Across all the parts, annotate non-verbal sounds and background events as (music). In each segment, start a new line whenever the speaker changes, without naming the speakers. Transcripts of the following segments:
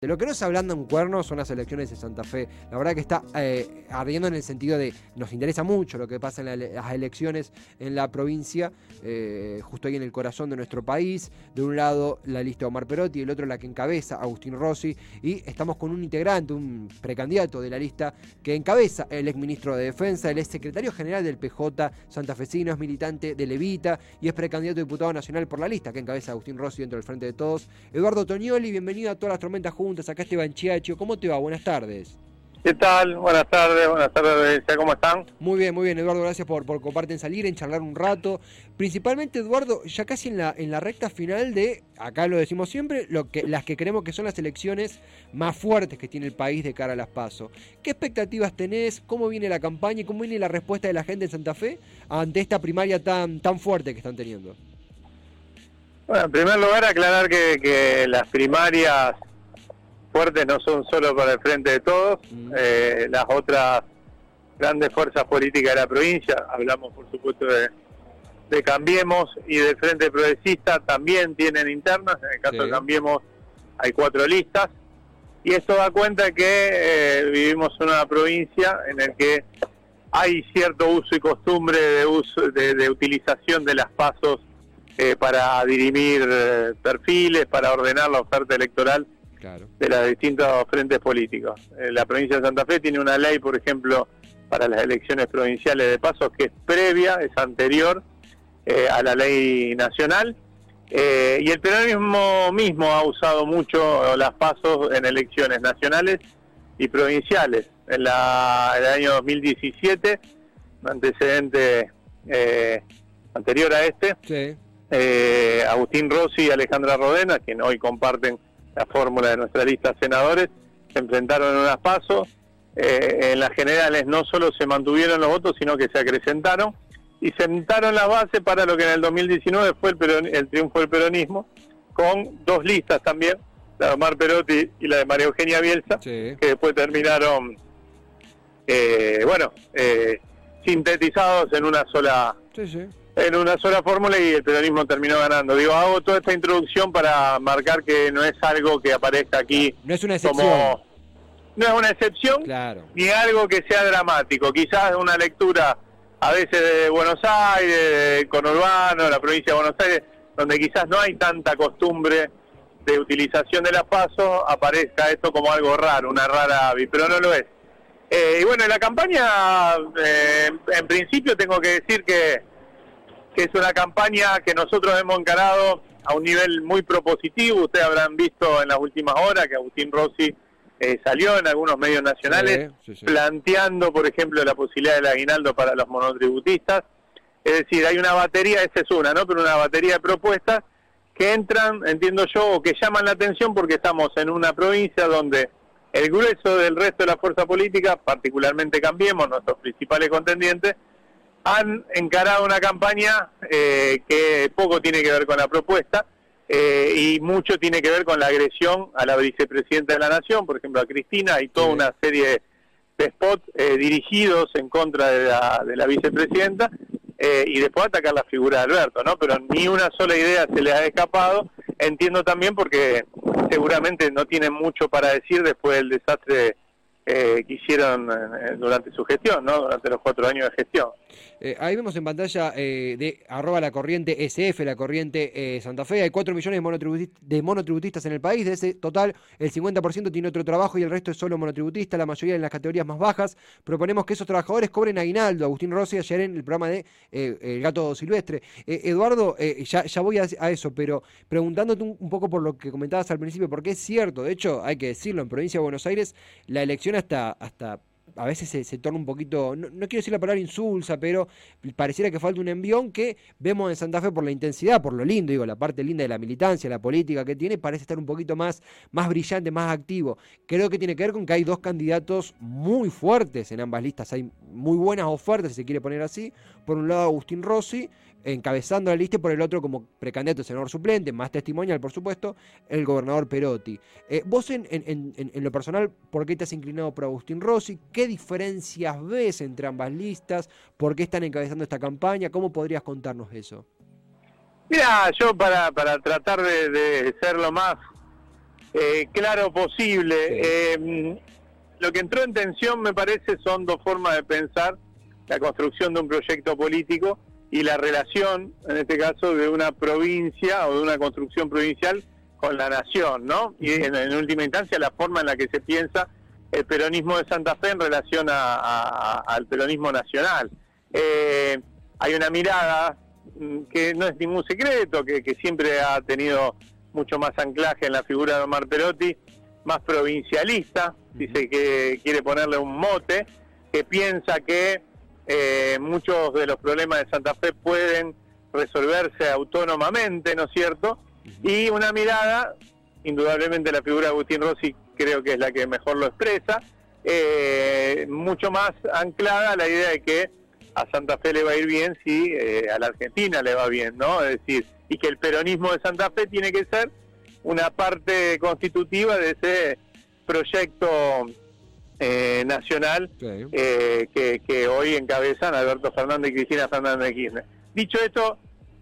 De lo que no se hablando un cuerno son las elecciones de Santa Fe. La verdad que está eh, ardiendo en el sentido de nos interesa mucho lo que pasa en las elecciones en la provincia, eh, justo ahí en el corazón de nuestro país. De un lado la lista de Omar Perotti, el otro la que encabeza Agustín Rossi. Y estamos con un integrante, un precandidato de la lista que encabeza el exministro de Defensa, el ex secretario general del PJ santafesino, es militante de Levita y es precandidato a diputado nacional por la lista que encabeza Agustín Rossi dentro del Frente de Todos. Eduardo Toñoli, bienvenido a todas las tormentas juntas acá Esteban Chiacho. ¿Cómo te va? Buenas tardes.
¿Qué tal? Buenas tardes, buenas tardes, ¿cómo están?
Muy bien, muy bien, Eduardo, gracias por, por compartir en salir, en charlar un rato. Principalmente, Eduardo, ya casi en la, en la recta final de, acá lo decimos siempre, lo que, las que creemos que son las elecciones más fuertes que tiene el país de cara a las PASO. ¿Qué expectativas tenés? ¿Cómo viene la campaña y cómo viene la respuesta de la gente en Santa Fe ante esta primaria tan, tan fuerte que están teniendo?
Bueno, en primer lugar, aclarar que, que las primarias fuertes no son solo para el frente de todos, mm. eh, las otras grandes fuerzas políticas de la provincia, hablamos por supuesto de, Cambiemos y del Frente Progresista, también tienen internas, en el caso de Cambiemos hay cuatro listas, y esto da cuenta que eh, vivimos en una provincia en la que hay cierto uso y costumbre de, uso, de, utilización de las pasos eh, para dirimir perfiles, para ordenar la oferta electoral de los distintos frentes políticos. Eh, la provincia de Santa Fe tiene una ley, por ejemplo, para las elecciones provinciales de pasos que es previa, es anterior eh, a la ley nacional. Eh, y el peronismo mismo ha usado mucho las pasos en elecciones nacionales y provinciales. En, la, el año 2017, un antecedente anterior a este, Agustín Rossi y Alejandra Rodena, quien hoy comparten la fórmula de nuestra lista de senadores, se enfrentaron en unas pasos, eh, en las generales no solo se mantuvieron los votos, sino que se acrecentaron y sentaron la base para lo que en el 2019 fue el, el triunfo del peronismo, con dos listas también, la de Omar Perotti y la de María Eugenia Bielsa, que después terminaron, eh, bueno, eh, sintetizados en una sola en una sola fórmula y el peronismo terminó ganando. Digo, hago toda esta introducción para marcar que no es algo que aparezca aquí
no es una excepción.
como... No es una excepción ni algo que sea dramático. Quizás una lectura a veces de Buenos Aires, de conurbano, la provincia de Buenos Aires, donde quizás no hay tanta costumbre de utilización de las pasos, aparezca esto como algo raro, una rara ave, pero no lo es. Eh, y bueno, en la campaña, eh, en principio tengo que decir que que es una campaña que nosotros hemos encarado a un nivel muy propositivo. Ustedes habrán visto en las últimas horas que Agustín Rossi eh, salió en algunos medios nacionales planteando, por ejemplo, la posibilidad del aguinaldo para los monotributistas. Es decir, hay una batería, esa es una, ¿no? Pero una batería de propuestas que entran, entiendo yo, o que llaman la atención porque estamos en una provincia donde el grueso del resto de la fuerza política, particularmente Cambiemos, nuestros principales contendientes, han encarado una campaña eh, que poco tiene que ver con la propuesta eh, y mucho tiene que ver con la agresión a la vicepresidenta de la Nación, por ejemplo a Cristina, y toda una serie de spots eh, dirigidos en contra de la, de la vicepresidenta y después atacar la figura de Alberto, ¿no? Pero ni una sola idea se le ha escapado. Entiendo también porque seguramente no tienen mucho para decir después del desastre eh, que hicieron eh, durante su gestión, ¿no? durante los cuatro años de gestión.
Eh, ahí vemos en pantalla de arroba la corriente SF, la corriente Santa Fe, hay 4 millones de monotributistas, en el país, de ese total el 50% tiene otro trabajo y el resto es solo monotributista, la mayoría en las categorías más bajas. Proponemos que esos trabajadores cobren aguinaldo. Agustín Rossi ayer en el programa de El Gato Silvestre. Eduardo, ya, ya, voy a, eso, pero preguntándote un, poco por lo que comentabas al principio, porque es cierto, de hecho hay que decirlo, en provincia de Buenos Aires la elección hasta, hasta a veces se, torna un poquito, no, quiero decir la palabra insulsa, pero pareciera que falta un envión que vemos en Santa Fe por la intensidad, por lo lindo, digo, la parte linda de la militancia, la política que tiene, parece estar un poquito más, más brillante, más activo. Creo que tiene que ver con que hay dos candidatos muy fuertes en ambas listas, hay muy buenas ofertas, si se quiere poner así, por un lado Agustín Rossi, encabezando la lista y por el otro como precandidato senador suplente, más testimonial por supuesto, el gobernador Perotti. Eh, vos en, lo personal, ¿por qué te has inclinado por Agustín Rossi? ¿Qué diferencias ves entre ambas listas? ¿Por qué están encabezando esta campaña? ¿Cómo podrías contarnos eso?
Mira, yo para, para tratar de, ser lo más eh, claro posible, eh, lo que entró en tensión me parece son dos formas de pensar la construcción de un proyecto político y la relación, en este caso, de una provincia o de una construcción provincial con la nación, ¿no? Y en, última instancia la forma en la que se piensa el peronismo de Santa Fe en relación al peronismo nacional. Eh, hay una mirada mm, que no es ningún secreto, que, siempre ha tenido mucho más anclaje en la figura de Omar Perotti, más provincialista, dice que quiere ponerle un mote, que piensa que eh, muchos de los problemas de Santa Fe pueden resolverse autónomamente, ¿no es cierto? Y una mirada, indudablemente la figura de Agustín Rossi creo que es la que mejor lo expresa, eh, mucho más anclada a la idea de que a Santa Fe le va a ir bien si eh, a la Argentina le va bien, ¿no? Es decir, y que el peronismo de Santa Fe tiene que ser una parte constitutiva de ese proyecto eh, nacional eh, que, hoy encabezan Alberto Fernández y Cristina Fernández de Kirchner. Dicho esto,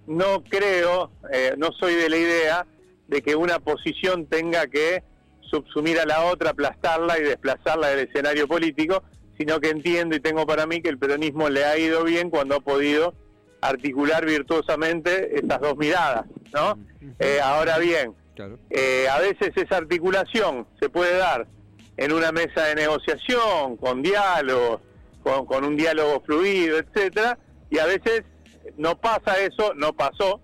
no creo, eh, no soy de la idea de que una posición tenga que subsumir a la otra, aplastarla y desplazarla del escenario político, sino que entiendo y tengo para mí que el peronismo le ha ido bien cuando ha podido articular virtuosamente estas dos miradas, ¿no? ahora bien, a veces esa articulación se puede dar en una mesa de negociación, con diálogo, con, un diálogo fluido, etcétera, y a veces no pasa eso, no pasó,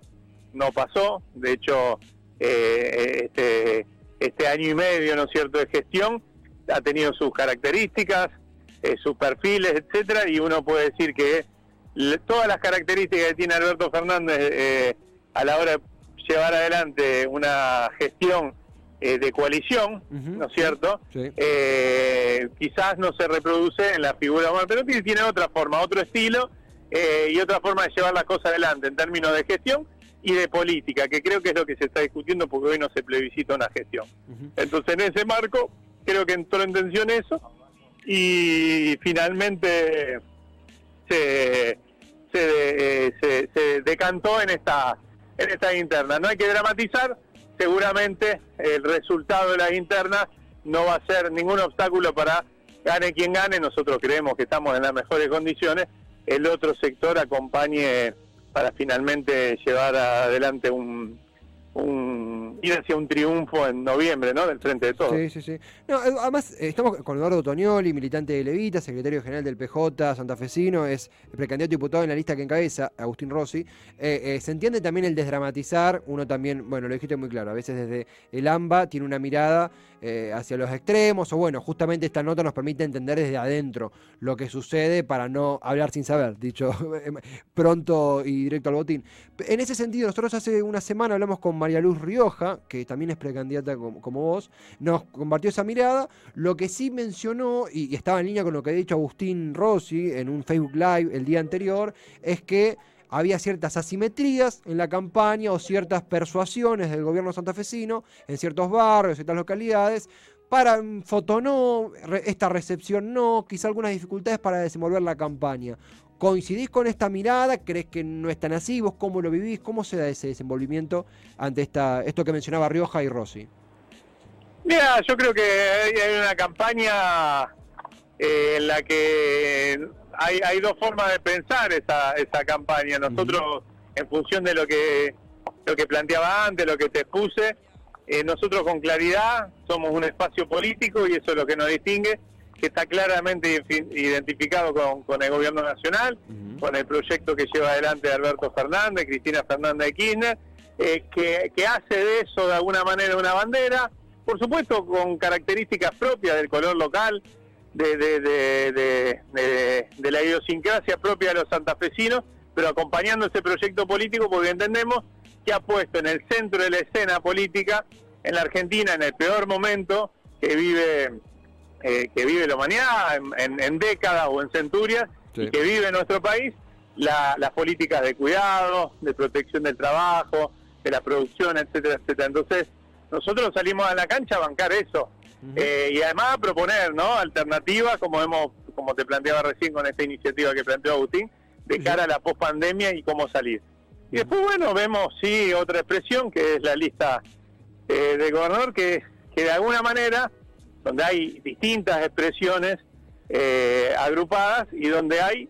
no pasó, de hecho, eh, este, este año y medio, ¿no es cierto?, de gestión ha tenido sus características, eh, sus perfiles, etcétera, y uno puede decir que todas las características que tiene Alberto Fernández eh, a la hora de llevar adelante una gestión eh, de coalición, ¿no es cierto? Eh, quizás no se reproduce en la figura pero tiene otra forma, otro estilo eh, y otra forma de llevar las cosas adelante en términos de gestión y de política, que creo que es lo que se está discutiendo porque hoy no se plebiscita una gestión. Entonces, en ese marco, creo que entró en tensión eso y finalmente se, se, se decantó en esta, en esta interna. No hay que dramatizar, seguramente el resultado de las internas no va a ser ningún obstáculo para gane quien gane. Nosotros creemos que estamos en las mejores condiciones. El otro sector acompañe para finalmente llevar adelante un, un, ir hacia un triunfo en noviembre, ¿no? Del frente de todos.
Sí, sí, sí. No, eh, además, eh, estamos con Eduardo Tonioli, militante de Levita, secretario general del PJ santafesino, es precandidato diputado en la lista que encabeza, Agustín Rossi. Eh, se entiende también el desdramatizar, uno también, bueno, lo dijiste muy claro, a veces desde el AMBA tiene una mirada hacia los extremos, o bueno, justamente esta nota nos permite entender desde adentro lo que sucede para no hablar sin saber, dicho (laughs) pronto y directo al botín. En ese sentido, nosotros hace una semana hablamos con María Luz Rioja, que también es precandidata como, vos, nos compartió esa mirada. Lo que sí mencionó, y, estaba en línea con lo que ha dicho Agustín Rossi en un Facebook Live el día anterior, es que había ciertas asimetrías en la campaña o ciertas persuasiones del gobierno santafesino en ciertos barrios, ciertas localidades, para foto no, esta recepción no, quizá algunas dificultades para desenvolver la campaña. ¿Coincidís con esta mirada? ¿Crees que no es tan así? ¿Vos cómo lo vivís? ¿Cómo se da ese desenvolvimiento ante esta, esto que mencionaba Rioja y Rossi?
Mira, yo creo que hay una campaña eh, en la que hay, dos formas de pensar esa, esa campaña. Nosotros, en función de lo que, lo que planteaba antes, lo que te expuse, eh, nosotros con claridad somos un espacio político y eso es lo que nos distingue que está claramente identificado con, el gobierno nacional, con el proyecto que lleva adelante Alberto Fernández, Cristina Fernández de Kirchner, eh, que, hace de eso de alguna manera una bandera, por supuesto con características propias del color local, de, de, la idiosincrasia propia de los santafesinos, pero acompañando ese proyecto político porque entendemos que ha puesto en el centro de la escena política en la Argentina en el peor momento que vive eh, que vive la humanidad en, décadas o en centurias y que vive nuestro país las políticas de cuidado, de protección del trabajo, de la producción, etcétera, etcétera. Entonces, nosotros salimos a la cancha a bancar eso. Eh, y además a proponer ¿no? alternativas, como hemos como te planteaba recién con esta iniciativa que planteó Agustín, de cara a la pospandemia y cómo salir. Y después, bueno, vemos, sí, otra expresión, que es la lista eh, de gobernador, que, que de alguna manera, donde hay distintas expresiones eh, agrupadas y donde hay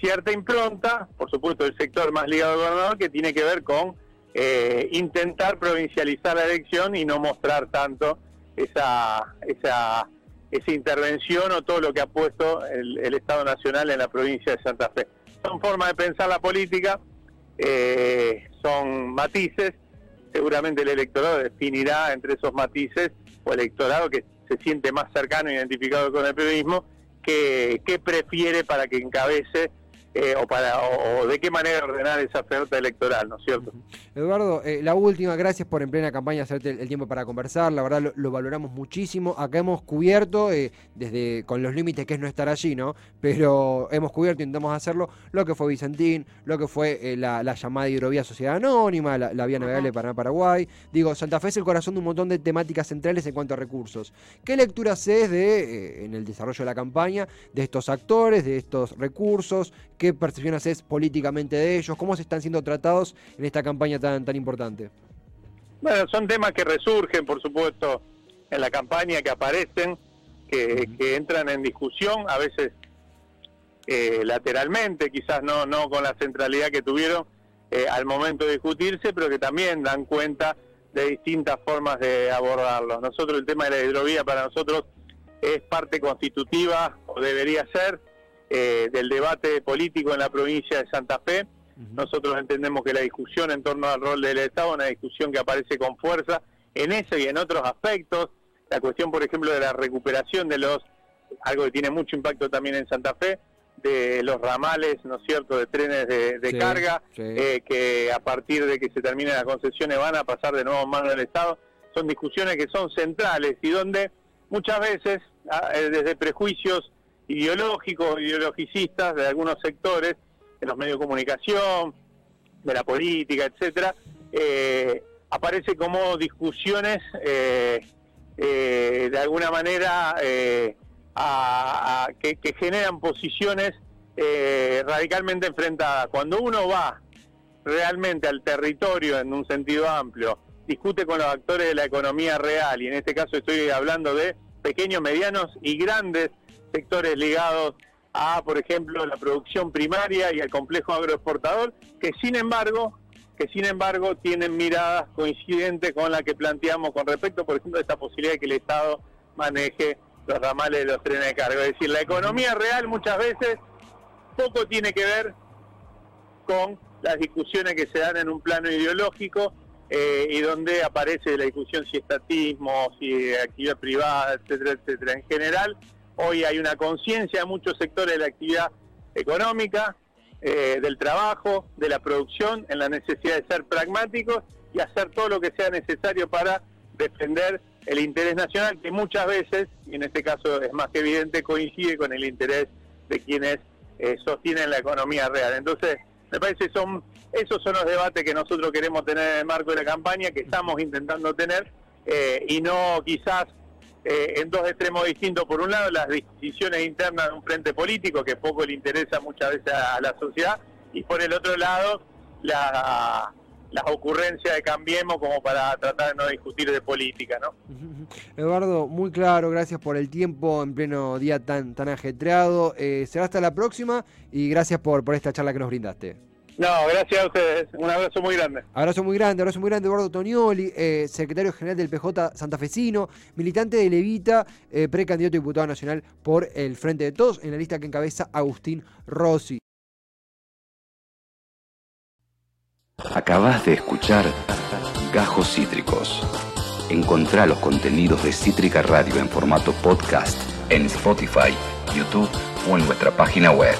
cierta impronta, por supuesto, del sector más ligado al gobernador, que tiene que ver con eh, intentar provincializar la elección y no mostrar tanto esa, esa, esa intervención o todo lo que ha puesto el, Estado Nacional en la provincia de Santa Fe. Son formas de pensar la política, eh, son matices, seguramente el electorado definirá entre esos matices o el electorado que se siente más cercano e identificado con el periodismo, que, que prefiere para que encabece eh, o, para, o, de qué manera ordenar esa oferta electoral, ¿no es cierto?
Eduardo, eh, la última, gracias por en plena campaña hacerte el, tiempo para conversar, la verdad lo, valoramos muchísimo, acá hemos cubierto, eh, desde con los límites que es no estar allí, ¿no? Pero hemos cubierto, intentamos hacerlo, lo que fue Vicentín, lo que fue la, llamada hidrovía Sociedad Anónima, la, vía navegable Paraná-Paraguay, digo, Santa Fe es el corazón de un montón de temáticas centrales en cuanto a recursos. ¿Qué lectura haces de, en el desarrollo de la campaña, de estos actores, de estos recursos? ¿Qué percepción haces políticamente de ellos? ¿Cómo se están siendo tratados en esta campaña tan, tan importante?
Bueno, son temas que resurgen, por supuesto, en la campaña, que aparecen, que, entran en discusión, a veces eh, lateralmente, quizás no, no con la centralidad que tuvieron eh, al momento de discutirse, pero que también dan cuenta de distintas formas de abordarlos. Nosotros el tema de la hidrovía para nosotros es parte constitutiva, o debería ser, eh, del debate político en la provincia de Santa Fe. Nosotros entendemos que la discusión en torno al rol del Estado es una discusión que aparece con fuerza en ese y en otros aspectos. La cuestión, por ejemplo, de la recuperación de los, algo que tiene mucho impacto también en Santa Fe, de los ramales, ¿no es cierto?, de trenes de, carga, eh, que a partir de que se terminen las concesiones van a pasar de nuevo en manos del Estado. Son discusiones que son centrales y donde muchas veces, ah, eh, desde prejuicios ideológicos, ideologicistas de algunos sectores, de los medios de comunicación, de la política, etcétera, eh, aparece como discusiones eh, eh, de alguna manera que, que, generan posiciones radicalmente enfrentadas. Cuando uno va realmente al territorio en un sentido amplio, discute con los actores de la economía real, y en este caso estoy hablando de pequeños, medianos y grandes sectores ligados a, por ejemplo, la producción primaria y al complejo agroexportador, que sin embargo, que sin embargo tienen miradas coincidentes con la que planteamos con respecto, por ejemplo, a esta posibilidad de que el Estado maneje los ramales de los trenes de carga. Es decir, la economía real muchas veces poco tiene que ver con las discusiones que se dan en un plano ideológico eh, y donde aparece la discusión si estatismo, si actividad privada, etcétera, etcétera. En general, Hoy hay una conciencia de muchos sectores de la actividad económica, eh, del trabajo, de la producción, en la necesidad de ser pragmáticos y hacer todo lo que sea necesario para defender el interés nacional, que muchas veces, y en este caso es más que evidente, coincide con el interés de quienes eh, sostienen la economía real. Entonces, me parece que son esos son los debates que nosotros queremos tener en el marco de la campaña, que estamos intentando tener, eh, y no quizás eh, en dos extremos distintos. Por un lado, las decisiones internas de un frente político que poco le interesa muchas veces a, la sociedad, y por el otro lado, la, las ocurrencias de Cambiemos como para tratar de no discutir de política, ¿no?
Eduardo, muy claro, gracias por el tiempo en pleno día tan, tan ajetreado. Eh, será hasta la próxima y gracias por, por esta charla que nos brindaste.
No, gracias a ustedes. Un abrazo muy grande.
Abrazo muy grande, abrazo muy grande, Eduardo Tonioli, eh, secretario general del PJ santafesino, militante de Levita, eh, precandidato a diputado nacional por el Frente de Todos, en la lista que encabeza Agustín Rossi.
Acabas de escuchar Gajos Cítricos. Encontrá los contenidos de Cítrica Radio en formato podcast en Spotify, YouTube o en nuestra página web.